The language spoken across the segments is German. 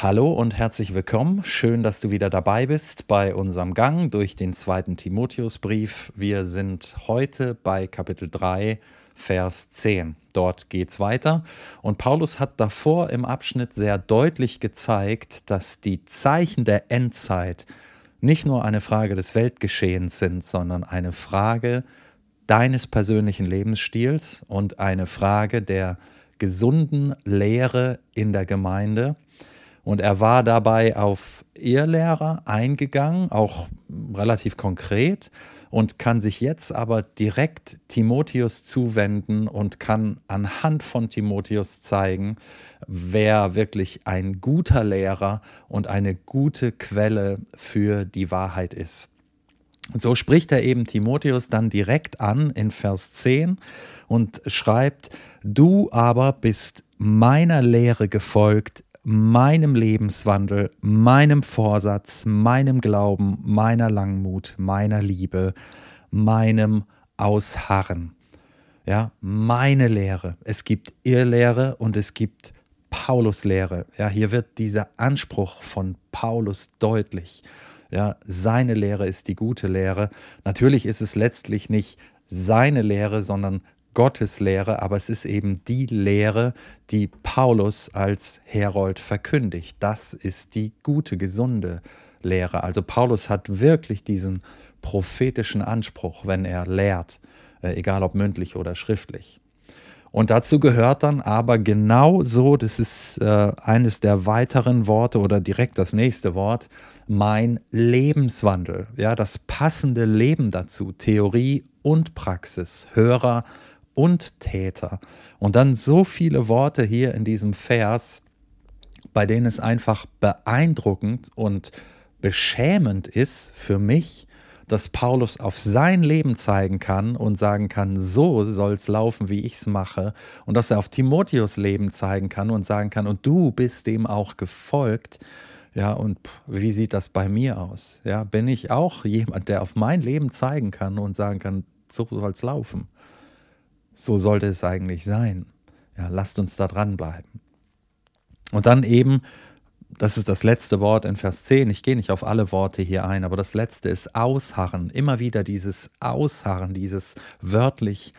Hallo und herzlich willkommen. Schön, dass du wieder dabei bist bei unserem Gang durch den zweiten Timotheusbrief. Wir sind heute bei Kapitel 3, Vers 10. Dort geht's weiter. Und Paulus hat davor im Abschnitt sehr deutlich gezeigt, dass die Zeichen der Endzeit nicht nur eine Frage des Weltgeschehens sind, sondern eine Frage deines persönlichen Lebensstils und eine Frage der gesunden Lehre in der Gemeinde und er war dabei auf Irrlehrer eingegangen, auch relativ konkret, und kann sich jetzt aber direkt Timotheus zuwenden und kann anhand von Timotheus zeigen, wer wirklich ein guter Lehrer und eine gute Quelle für die Wahrheit ist. So spricht er eben Timotheus dann direkt an in Vers 10 und schreibt, du aber bist meiner Lehre gefolgt meinem Lebenswandel, meinem Vorsatz, meinem Glauben, meiner Langmut, meiner Liebe, meinem Ausharren. Ja, meine Lehre. Es gibt Irrlehre und es gibt Paulus Lehre. Ja, hier wird dieser Anspruch von Paulus deutlich. Ja, seine Lehre ist die gute Lehre. Natürlich ist es letztlich nicht seine Lehre, sondern Gottes Lehre, aber es ist eben die Lehre, die Paulus als Herold verkündigt. Das ist die gute, gesunde Lehre. Also Paulus hat wirklich diesen prophetischen Anspruch, wenn er lehrt, äh, egal ob mündlich oder schriftlich. Und dazu gehört dann aber genau so, das ist äh, eines der weiteren Worte oder direkt das nächste Wort, mein Lebenswandel. Ja, das passende Leben dazu, Theorie und Praxis, Hörer und Täter. Und dann so viele Worte hier in diesem Vers, bei denen es einfach beeindruckend und beschämend ist für mich, dass Paulus auf sein Leben zeigen kann und sagen kann, so soll es laufen, wie ich es mache. Und dass er auf Timotheus Leben zeigen kann und sagen kann, und du bist dem auch gefolgt. Ja, und wie sieht das bei mir aus? Ja, bin ich auch jemand, der auf mein Leben zeigen kann und sagen kann, so soll es laufen. So sollte es eigentlich sein. Ja, lasst uns da dranbleiben. Und dann eben, das ist das letzte Wort in Vers 10. Ich gehe nicht auf alle Worte hier ein, aber das letzte ist Ausharren. Immer wieder dieses Ausharren, dieses wörtlich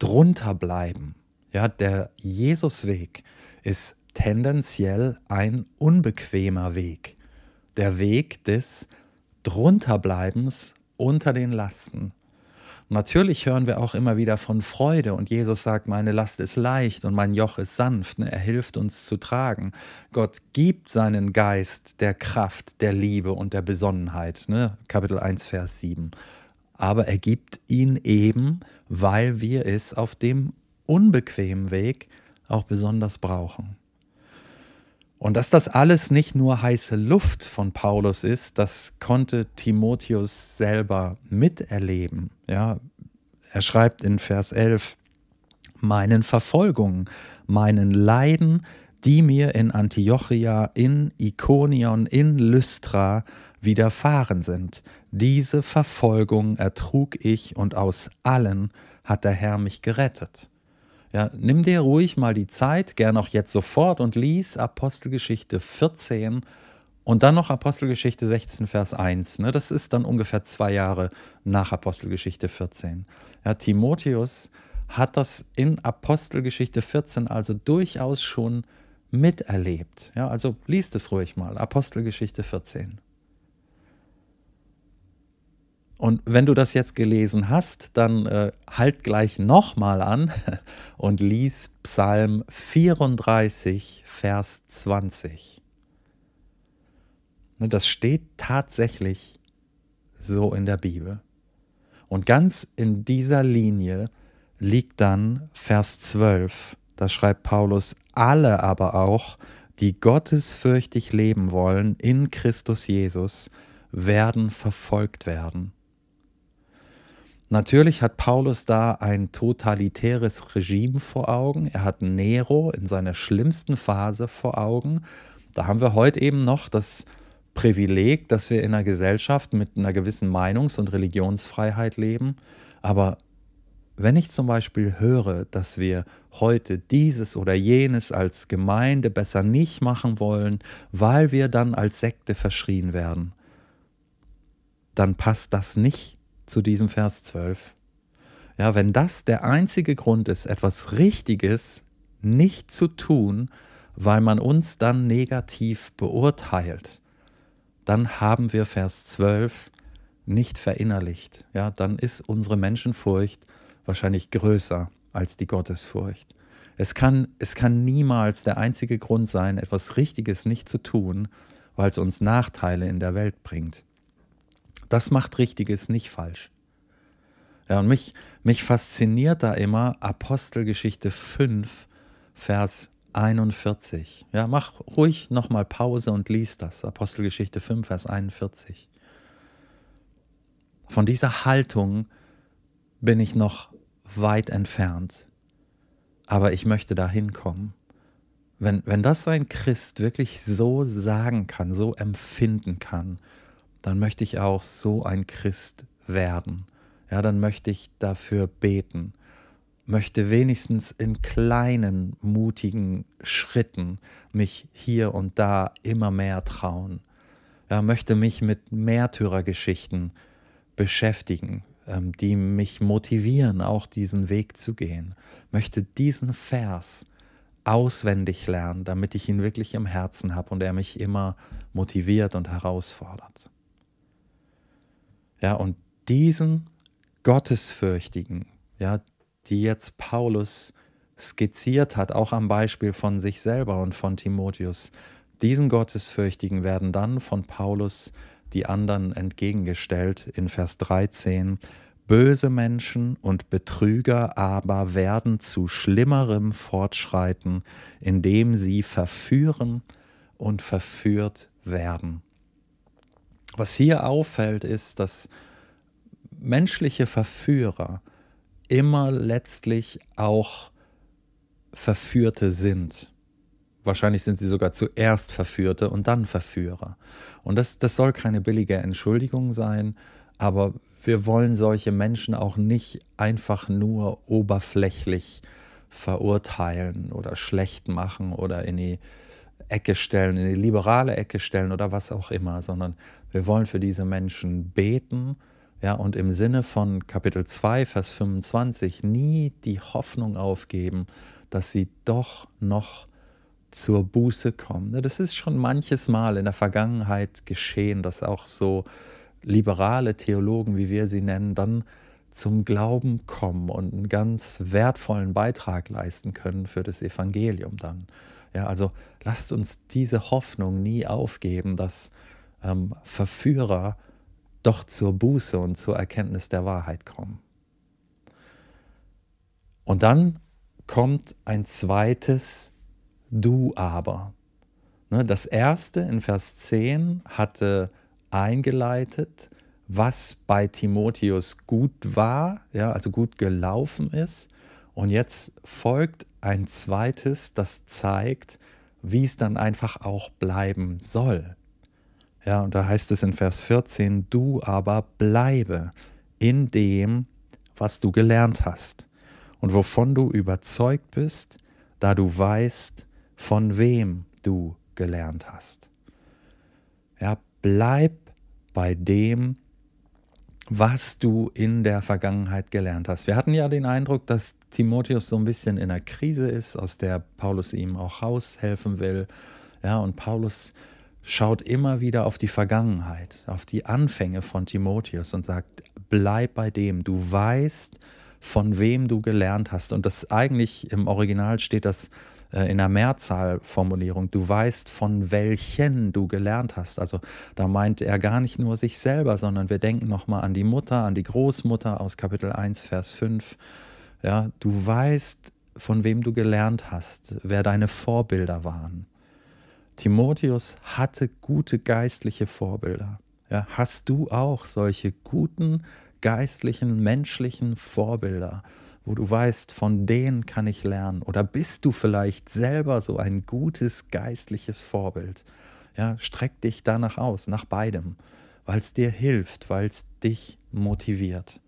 drunterbleiben. Ja, der Jesusweg ist tendenziell ein unbequemer Weg. Der Weg des Drunterbleibens unter den Lasten. Natürlich hören wir auch immer wieder von Freude und Jesus sagt, meine Last ist leicht und mein Joch ist sanft, ne? er hilft uns zu tragen. Gott gibt seinen Geist der Kraft, der Liebe und der Besonnenheit, ne? Kapitel 1, Vers 7. Aber er gibt ihn eben, weil wir es auf dem unbequemen Weg auch besonders brauchen. Und dass das alles nicht nur heiße Luft von Paulus ist, das konnte Timotheus selber miterleben. Ja, er schreibt in Vers 11, meinen Verfolgungen, meinen Leiden, die mir in Antiochia, in Ikonion, in Lystra widerfahren sind. Diese Verfolgung ertrug ich und aus allen hat der Herr mich gerettet. Ja, nimm dir ruhig mal die Zeit, gern auch jetzt sofort und lies Apostelgeschichte 14 und dann noch Apostelgeschichte 16, Vers 1. Ne? Das ist dann ungefähr zwei Jahre nach Apostelgeschichte 14. Ja, Timotheus hat das in Apostelgeschichte 14 also durchaus schon miterlebt. Ja, also liest es ruhig mal, Apostelgeschichte 14. Und wenn du das jetzt gelesen hast, dann äh, halt gleich nochmal an und lies Psalm 34, Vers 20. Ne, das steht tatsächlich so in der Bibel. Und ganz in dieser Linie liegt dann Vers 12. Da schreibt Paulus, alle aber auch, die gottesfürchtig leben wollen in Christus Jesus, werden verfolgt werden. Natürlich hat Paulus da ein totalitäres Regime vor Augen. Er hat Nero in seiner schlimmsten Phase vor Augen. Da haben wir heute eben noch das Privileg, dass wir in einer Gesellschaft mit einer gewissen Meinungs- und Religionsfreiheit leben. Aber wenn ich zum Beispiel höre, dass wir heute dieses oder jenes als Gemeinde besser nicht machen wollen, weil wir dann als Sekte verschrien werden, dann passt das nicht zu diesem Vers 12. Ja, wenn das der einzige Grund ist, etwas Richtiges nicht zu tun, weil man uns dann negativ beurteilt, dann haben wir Vers 12 nicht verinnerlicht. Ja, dann ist unsere Menschenfurcht wahrscheinlich größer als die Gottesfurcht. Es kann, es kann niemals der einzige Grund sein, etwas Richtiges nicht zu tun, weil es uns Nachteile in der Welt bringt. Das macht Richtiges nicht falsch. Ja, und mich, mich fasziniert da immer Apostelgeschichte 5, Vers 41. Ja, mach ruhig nochmal Pause und lies das. Apostelgeschichte 5, Vers 41. Von dieser Haltung bin ich noch weit entfernt, aber ich möchte da hinkommen. Wenn, wenn das ein Christ wirklich so sagen kann, so empfinden kann, dann möchte ich auch so ein Christ werden. Ja, dann möchte ich dafür beten, möchte wenigstens in kleinen, mutigen Schritten mich hier und da immer mehr trauen. Ja, möchte mich mit Märtyrergeschichten beschäftigen, ähm, die mich motivieren, auch diesen Weg zu gehen. Möchte diesen Vers auswendig lernen, damit ich ihn wirklich im Herzen habe und er mich immer motiviert und herausfordert. Ja, und diesen Gottesfürchtigen, ja, die jetzt Paulus skizziert hat, auch am Beispiel von sich selber und von Timotheus, diesen Gottesfürchtigen werden dann von Paulus die anderen entgegengestellt in Vers 13. Böse Menschen und Betrüger aber werden zu schlimmerem fortschreiten, indem sie verführen und verführt werden. Was hier auffällt, ist, dass menschliche Verführer immer letztlich auch Verführte sind. Wahrscheinlich sind sie sogar zuerst Verführte und dann Verführer. Und das, das soll keine billige Entschuldigung sein, aber wir wollen solche Menschen auch nicht einfach nur oberflächlich verurteilen oder schlecht machen oder in die Ecke stellen, in die liberale Ecke stellen oder was auch immer, sondern wir wollen für diese Menschen beten, ja, und im Sinne von Kapitel 2, Vers 25 nie die Hoffnung aufgeben, dass sie doch noch zur Buße kommen. Das ist schon manches Mal in der Vergangenheit geschehen, dass auch so liberale Theologen, wie wir sie nennen, dann zum Glauben kommen und einen ganz wertvollen Beitrag leisten können für das Evangelium dann. Ja, also lasst uns diese Hoffnung nie aufgeben, dass ähm, Verführer doch zur Buße und zur Erkenntnis der Wahrheit kommen. Und dann kommt ein zweites Du aber. Ne, das erste in Vers 10 hatte eingeleitet, was bei Timotheus gut war, ja, also gut gelaufen ist. Und jetzt folgt ein zweites, das zeigt, wie es dann einfach auch bleiben soll. Ja, und da heißt es in Vers 14, du aber bleibe in dem, was du gelernt hast und wovon du überzeugt bist, da du weißt, von wem du gelernt hast. Ja, bleib bei dem, was du in der Vergangenheit gelernt hast. Wir hatten ja den Eindruck, dass Timotheus so ein bisschen in einer Krise ist, aus der Paulus ihm auch raushelfen will. Ja, und Paulus schaut immer wieder auf die Vergangenheit, auf die Anfänge von Timotheus und sagt, bleib bei dem, du weißt, von wem du gelernt hast. Und das eigentlich im Original steht das äh, in der Mehrzahlformulierung, du weißt, von welchen du gelernt hast. Also da meint er gar nicht nur sich selber, sondern wir denken nochmal an die Mutter, an die Großmutter aus Kapitel 1, Vers 5. Ja, du weißt, von wem du gelernt hast, wer deine Vorbilder waren. Timotheus hatte gute geistliche Vorbilder. Ja, hast du auch solche guten geistlichen, menschlichen Vorbilder, wo du weißt, von denen kann ich lernen? Oder bist du vielleicht selber so ein gutes geistliches Vorbild? Ja, streck dich danach aus, nach beidem, weil es dir hilft, weil es dich motiviert.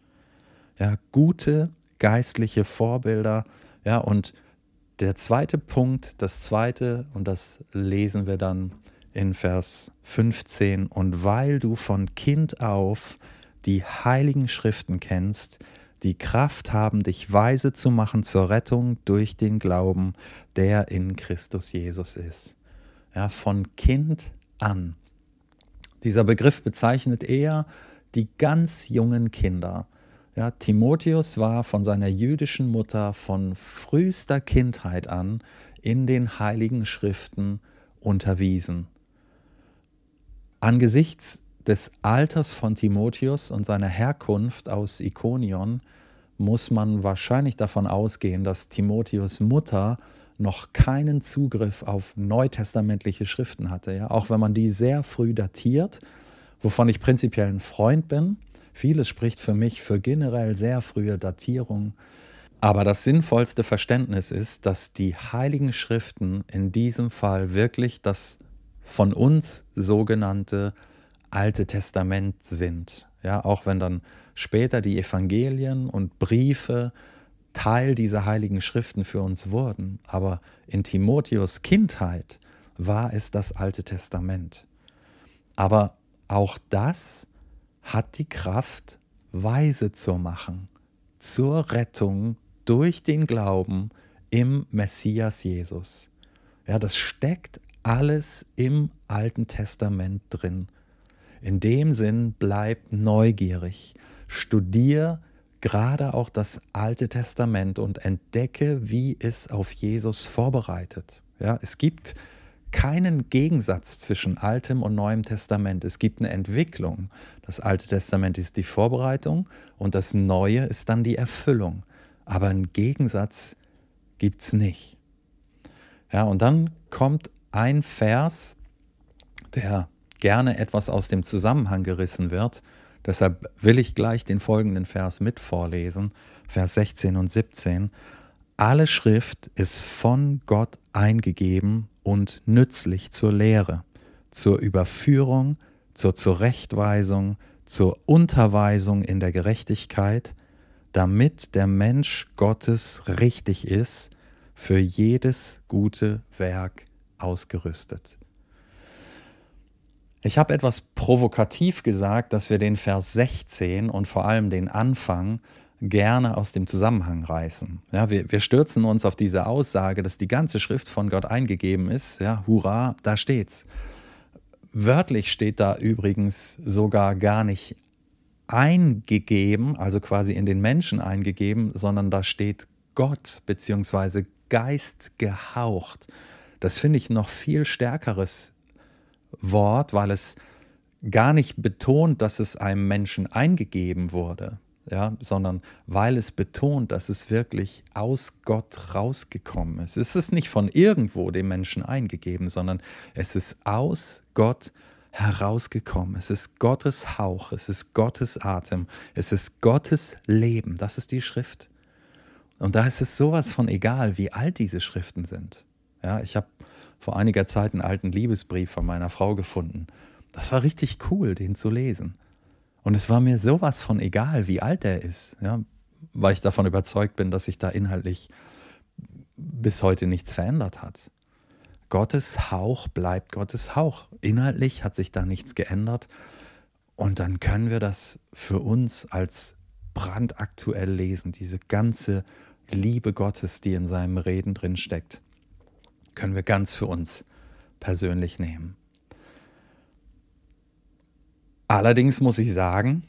Ja, gute geistliche Vorbilder. Ja, und der zweite Punkt, das zweite, und das lesen wir dann in Vers 15, und weil du von Kind auf die heiligen Schriften kennst, die Kraft haben, dich weise zu machen zur Rettung durch den Glauben, der in Christus Jesus ist. Ja, von Kind an. Dieser Begriff bezeichnet eher die ganz jungen Kinder. Ja, Timotheus war von seiner jüdischen Mutter von frühester Kindheit an in den heiligen Schriften unterwiesen. Angesichts des Alters von Timotheus und seiner Herkunft aus Ikonion muss man wahrscheinlich davon ausgehen, dass Timotheus Mutter noch keinen Zugriff auf neutestamentliche Schriften hatte. Ja? Auch wenn man die sehr früh datiert, wovon ich prinzipiell ein Freund bin. Vieles spricht für mich für generell sehr frühe Datierung. Aber das sinnvollste Verständnis ist, dass die heiligen Schriften in diesem Fall wirklich das von uns sogenannte Alte Testament sind. Ja, auch wenn dann später die Evangelien und Briefe Teil dieser heiligen Schriften für uns wurden. Aber in Timotheus Kindheit war es das Alte Testament. Aber auch das hat die Kraft, weise zu machen, zur Rettung durch den Glauben im Messias Jesus. Ja, das steckt alles im Alten Testament drin. In dem Sinn, bleib neugierig, studier gerade auch das Alte Testament und entdecke, wie es auf Jesus vorbereitet. Ja, es gibt keinen Gegensatz zwischen Altem und Neuem Testament. Es gibt eine Entwicklung. Das Alte Testament ist die Vorbereitung und das Neue ist dann die Erfüllung. Aber einen Gegensatz gibt es nicht. Ja, und dann kommt ein Vers, der gerne etwas aus dem Zusammenhang gerissen wird. Deshalb will ich gleich den folgenden Vers mit vorlesen, Vers 16 und 17. Alle Schrift ist von Gott eingegeben und nützlich zur Lehre, zur Überführung, zur Zurechtweisung, zur Unterweisung in der Gerechtigkeit, damit der Mensch Gottes richtig ist, für jedes gute Werk ausgerüstet. Ich habe etwas provokativ gesagt, dass wir den Vers 16 und vor allem den Anfang gerne aus dem Zusammenhang reißen. Ja, wir, wir stürzen uns auf diese Aussage, dass die ganze Schrift von Gott eingegeben ist. Ja, hurra, da steht's. Wörtlich steht da übrigens sogar gar nicht eingegeben, also quasi in den Menschen eingegeben, sondern da steht Gott bzw. Geist gehaucht. Das finde ich noch viel stärkeres Wort, weil es gar nicht betont, dass es einem Menschen eingegeben wurde, ja, sondern weil es betont, dass es wirklich aus Gott rausgekommen ist. Es ist nicht von irgendwo dem Menschen eingegeben, sondern es ist aus Gott herausgekommen. Es ist Gottes Hauch, es ist Gottes Atem, es ist Gottes Leben. Das ist die Schrift. Und da ist es sowas von egal, wie alt diese Schriften sind. Ja, ich habe vor einiger Zeit einen alten Liebesbrief von meiner Frau gefunden. Das war richtig cool, den zu lesen. Und es war mir sowas von egal, wie alt er ist, ja, weil ich davon überzeugt bin, dass sich da inhaltlich bis heute nichts verändert hat. Gottes Hauch bleibt Gottes Hauch. Inhaltlich hat sich da nichts geändert. Und dann können wir das für uns als brandaktuell lesen, diese ganze Liebe Gottes, die in seinem Reden drin steckt können wir ganz für uns persönlich nehmen. Allerdings muss ich sagen,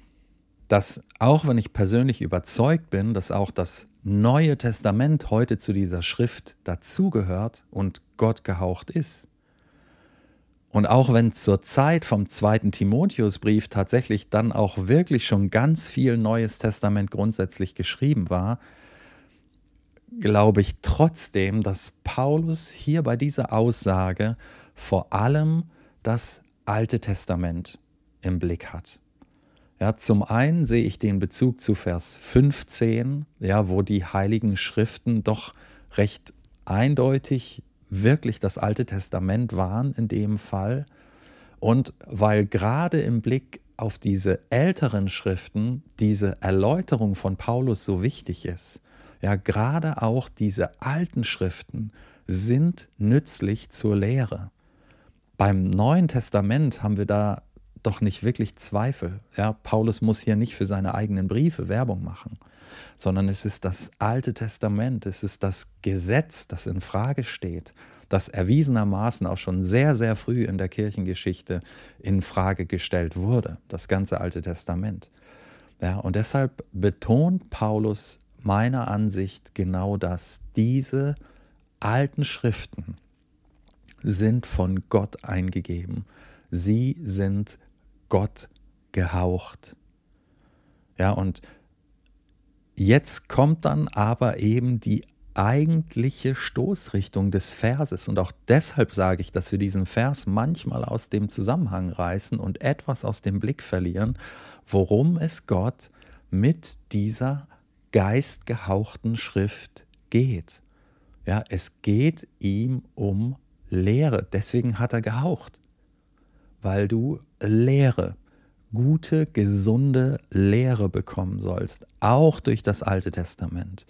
dass auch wenn ich persönlich überzeugt bin, dass auch das Neue Testament heute zu dieser Schrift dazugehört und Gott gehaucht ist, und auch wenn zur Zeit vom zweiten Timotheusbrief tatsächlich dann auch wirklich schon ganz viel Neues Testament grundsätzlich geschrieben war, glaube ich trotzdem, dass Paulus hier bei dieser Aussage vor allem das Alte Testament im Blick hat. Ja, zum einen sehe ich den Bezug zu Vers 15, ja, wo die heiligen Schriften doch recht eindeutig wirklich das Alte Testament waren in dem Fall. Und weil gerade im Blick auf diese älteren Schriften diese Erläuterung von Paulus so wichtig ist. Ja, gerade auch diese alten Schriften sind nützlich zur Lehre. Beim Neuen Testament haben wir da doch nicht wirklich Zweifel. Ja, Paulus muss hier nicht für seine eigenen Briefe Werbung machen, sondern es ist das Alte Testament, es ist das Gesetz, das in Frage steht, das erwiesenermaßen auch schon sehr, sehr früh in der Kirchengeschichte in Frage gestellt wurde, das ganze Alte Testament. Ja, und deshalb betont Paulus meiner Ansicht genau das. Diese alten Schriften sind von Gott eingegeben. Sie sind Gott gehaucht. Ja, und jetzt kommt dann aber eben die eigentliche Stoßrichtung des Verses. Und auch deshalb sage ich, dass wir diesen Vers manchmal aus dem Zusammenhang reißen und etwas aus dem Blick verlieren, worum es Gott mit dieser geistgehauchten Schrift geht. Ja, es geht ihm um Lehre. Deswegen hat er gehaucht. Weil du Lehre, gute, gesunde Lehre bekommen sollst, auch durch das Alte Testament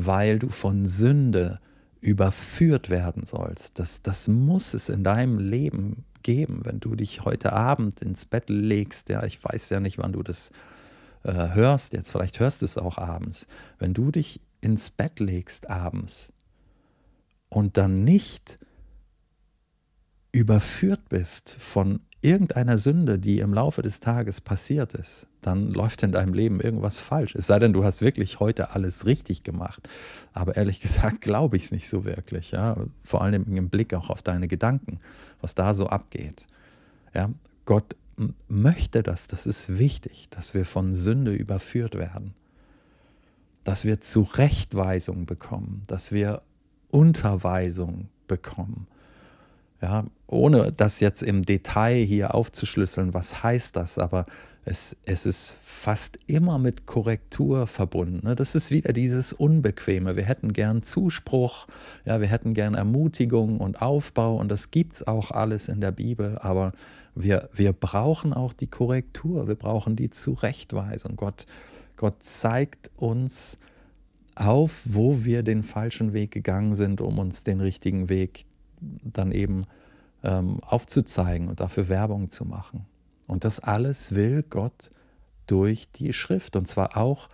weil du von Sünde überführt werden sollst. Das, das muss es in deinem Leben geben, wenn du dich heute Abend ins Bett legst. Ja, ich weiß ja nicht, wann du das äh, hörst jetzt, vielleicht hörst du es auch abends. Wenn du dich ins Bett legst abends und dann nicht überführt bist von irgendeiner Sünde, die im Laufe des Tages passiert ist, dann läuft in deinem Leben irgendwas falsch. Es sei denn, du hast wirklich heute alles richtig gemacht. Aber ehrlich gesagt glaube ich es nicht so wirklich. Ja? Vor allem im Blick auch auf deine Gedanken, was da so abgeht. Ja? Gott möchte das, das ist wichtig, dass wir von Sünde überführt werden. Dass wir Zurechtweisung bekommen, dass wir Unterweisung bekommen ja, ohne das jetzt im Detail hier aufzuschlüsseln, was heißt das, aber es, es ist fast immer mit Korrektur verbunden. Ne? Das ist wieder dieses Unbequeme. Wir hätten gern Zuspruch, ja, wir hätten gern Ermutigung und Aufbau und das gibt es auch alles in der Bibel, aber wir, wir brauchen auch die Korrektur, wir brauchen die Zurechtweisung. Gott, Gott zeigt uns auf, wo wir den falschen Weg gegangen sind, um uns den richtigen Weg dann eben ähm, aufzuzeigen und dafür Werbung zu machen. Und das alles will Gott durch die Schrift und zwar auch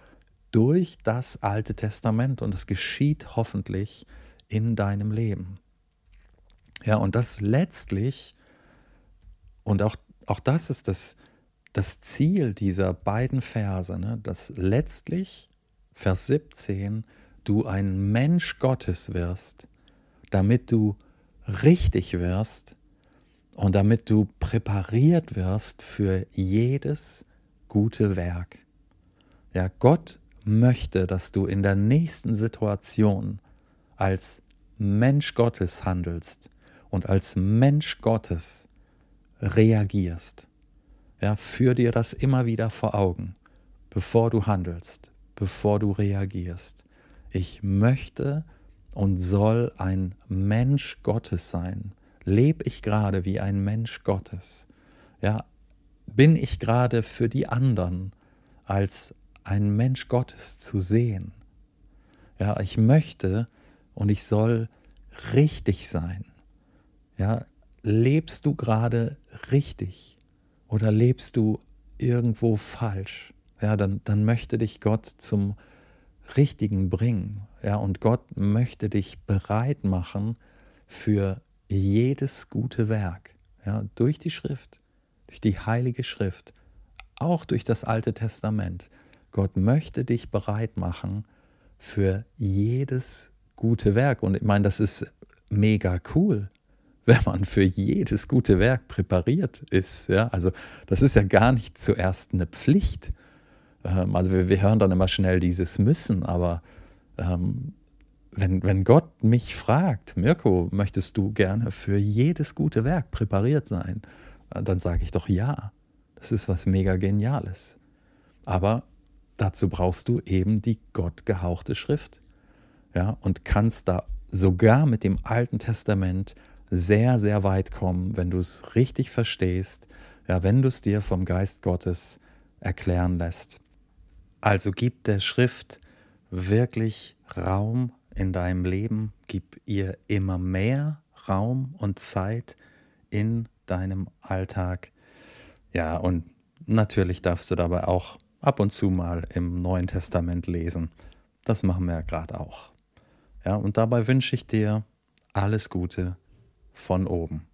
durch das Alte Testament und es geschieht hoffentlich in deinem Leben. Ja, und das letztlich, und auch, auch das ist das, das Ziel dieser beiden Verse, ne, dass letztlich, Vers 17, du ein Mensch Gottes wirst, damit du richtig wirst und damit du präpariert wirst für jedes gute Werk. Ja, Gott möchte, dass du in der nächsten Situation als Mensch Gottes handelst und als Mensch Gottes reagierst. Ja, führ dir das immer wieder vor Augen, bevor du handelst, bevor du reagierst. Ich möchte, und soll ein Mensch Gottes sein? Lebe ich gerade wie ein Mensch Gottes? Ja, bin ich gerade für die anderen als ein Mensch Gottes zu sehen? Ja, ich möchte und ich soll richtig sein. Ja, lebst du gerade richtig oder lebst du irgendwo falsch? Ja, dann, dann möchte dich Gott zum Richtigen bringen. Ja, und Gott möchte dich bereit machen für jedes gute Werk. Ja, durch die Schrift, durch die Heilige Schrift, auch durch das Alte Testament. Gott möchte dich bereit machen für jedes gute Werk. Und ich meine, das ist mega cool, wenn man für jedes gute Werk präpariert ist. Ja, also das ist ja gar nicht zuerst eine Pflicht, ähm, also wir, wir, hören dann immer schnell dieses Müssen, aber ähm, wenn, wenn Gott mich fragt, Mirko, möchtest du gerne für jedes gute Werk präpariert sein? Äh, dann sage ich doch ja. Das ist was mega Geniales. Aber dazu brauchst du eben die gottgehauchte Schrift. Ja, und kannst da sogar mit dem Alten Testament sehr, sehr weit kommen, wenn du es richtig verstehst, ja, wenn du es dir vom Geist Gottes erklären lässt. Also gib der Schrift wirklich Raum in deinem Leben, gib ihr immer mehr Raum und Zeit in deinem Alltag. Ja, und natürlich darfst du dabei auch ab und zu mal im Neuen Testament lesen. Das machen wir ja gerade auch. Ja, und dabei wünsche ich dir alles Gute von oben.